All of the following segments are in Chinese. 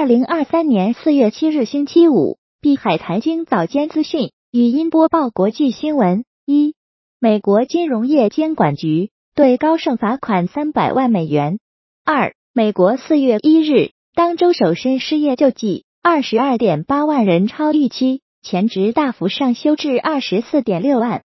二零二三年四月七日星期五，碧海财经早间资讯，语音播报国际新闻。一、美国金融业监管局对高盛罚款三百万美元。二、美国四月一日当周首申失业救济二十二点八万人，超预期，前值大幅上修至二十四点六万。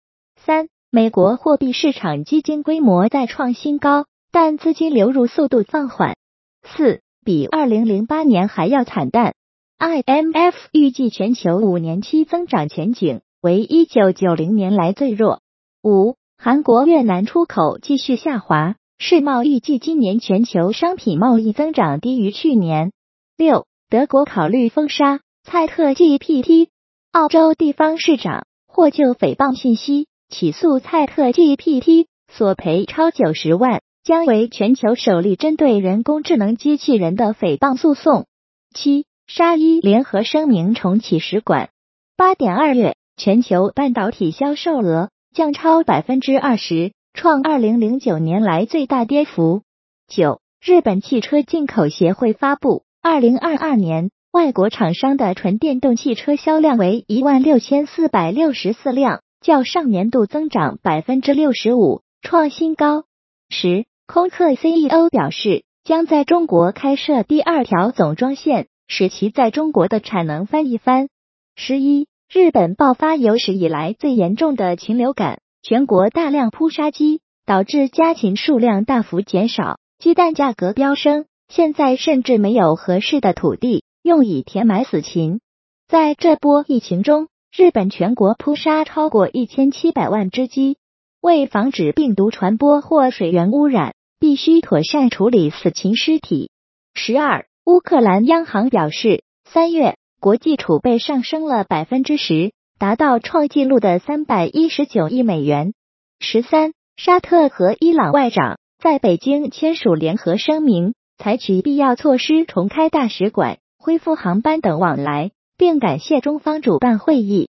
三、美国货币市场基金规模再创新高，但资金流入速度放缓。四、比二零零八年还要惨淡。IMF 预计全球五年期增长前景为一九九零年来最弱。五、韩国越南出口继续下滑，世贸预计今年全球商品贸易增长低于去年。六、德国考虑封杀蔡特 GPT。澳洲地方市长获就诽谤信息。起诉蔡特 GPT，索赔超九十万，将为全球首例针对人工智能机器人的诽谤诉讼。七，沙伊联合声明重启使馆。八点二月，全球半导体销售额降超百分之二十，创二零零九年来最大跌幅。九，日本汽车进口协会发布，二零二二年外国厂商的纯电动汽车销量为一万六千四百六十四辆。较上年度增长百分之六十五，创新高。十，空客 CEO 表示，将在中国开设第二条总装线，使其在中国的产能翻一番。十一，日本爆发有史以来最严重的禽流感，全国大量扑杀鸡，导致家禽数量大幅减少，鸡蛋价格飙升。现在甚至没有合适的土地用以填埋死禽。在这波疫情中，日本全国扑杀超过一千七百万只鸡，为防止病毒传播或水源污染，必须妥善处理死禽尸体。十二，乌克兰央行表示，三月国际储备上升了百分之十，达到创纪录的三百一十九亿美元。十三，沙特和伊朗外长在北京签署联合声明，采取必要措施重开大使馆、恢复航班等往来。并感谢中方主办会议。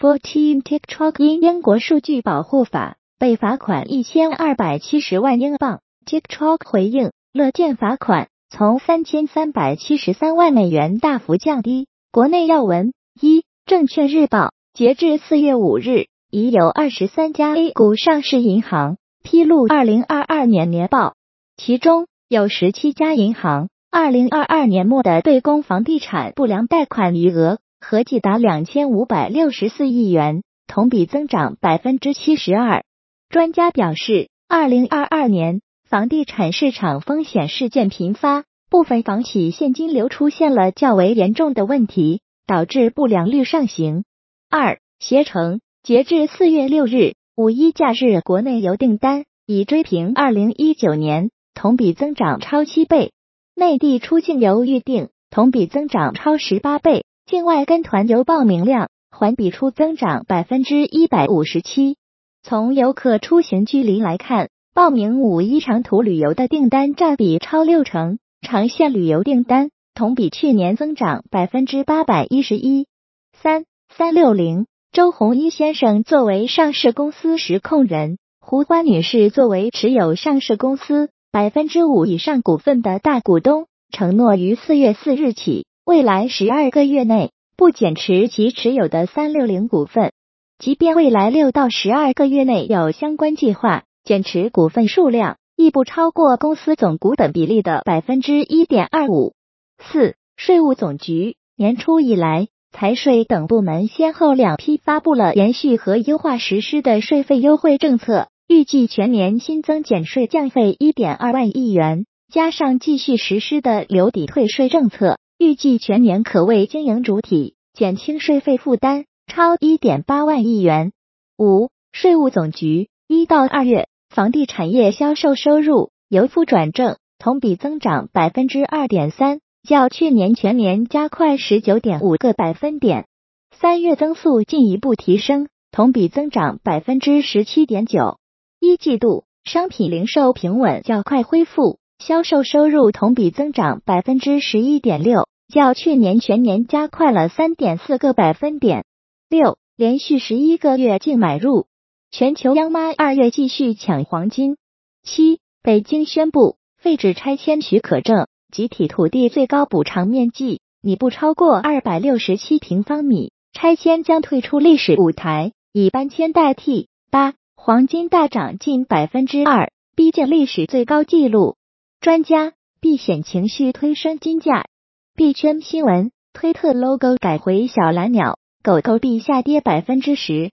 Fourteen TikTok 因英国数据保护法被罚款一千二百七十万英镑。TikTok 回应，乐见罚款从三千三百七十三万美元大幅降低。国内要闻：一、证券日报截至四月五日，已有二十三家 A 股上市银行披露二零二二年年报，其中有十七家银行。二零二二年末的对公房地产不良贷款余额合计达两千五百六十四亿元，同比增长百分之七十二。专家表示，二零二二年房地产市场风险事件频发，部分房企现金流出现了较为严重的问题，导致不良率上行。二携程截至四月六日，五一假日国内游订单已追平二零一九年，同比增长超七倍。内地出境游预订同比增长超十八倍，境外跟团游报名量环比出增长百分之一百五十七。从游客出行距离来看，报名五一长途旅游的订单占比超六成，长线旅游订单同比去年增长百分之八百一十一。三三六零，周鸿祎先生作为上市公司实控人，胡欢女士作为持有上市公司。百分之五以上股份的大股东承诺于四月四日起，未来十二个月内不减持其持有的三六零股份。即便未来六到十二个月内有相关计划，减持股份数量亦不超过公司总股本比例的百分之一点二五。四，税务总局年初以来，财税等部门先后两批发布了延续和优化实施的税费优惠政策。预计全年新增减税降费一点二万亿元，加上继续实施的留抵退税政策，预计全年可为经营主体减轻税费负担超一点八万亿元。五，税务总局一到二月房地产业销售收入由负转正，同比增长百分之二点三，较去年全年加快十九点五个百分点。三月增速进一步提升，同比增长百分之十七点九。一季度商品零售平稳较快恢复，销售收入同比增长百分之十一点六，较去年全年加快了三点四个百分点。六，连续十一个月净买入，全球央妈二月继续抢黄金。七，北京宣布废止拆迁许可证，集体土地最高补偿面积拟不超过二百六十七平方米，拆迁将退出历史舞台，以搬迁代替。八，黄金大涨近百分之二，逼近历史最高纪录。专家，避险情绪推升金价。币圈新闻，推特 logo 改回小蓝鸟，狗狗币下跌百分之十。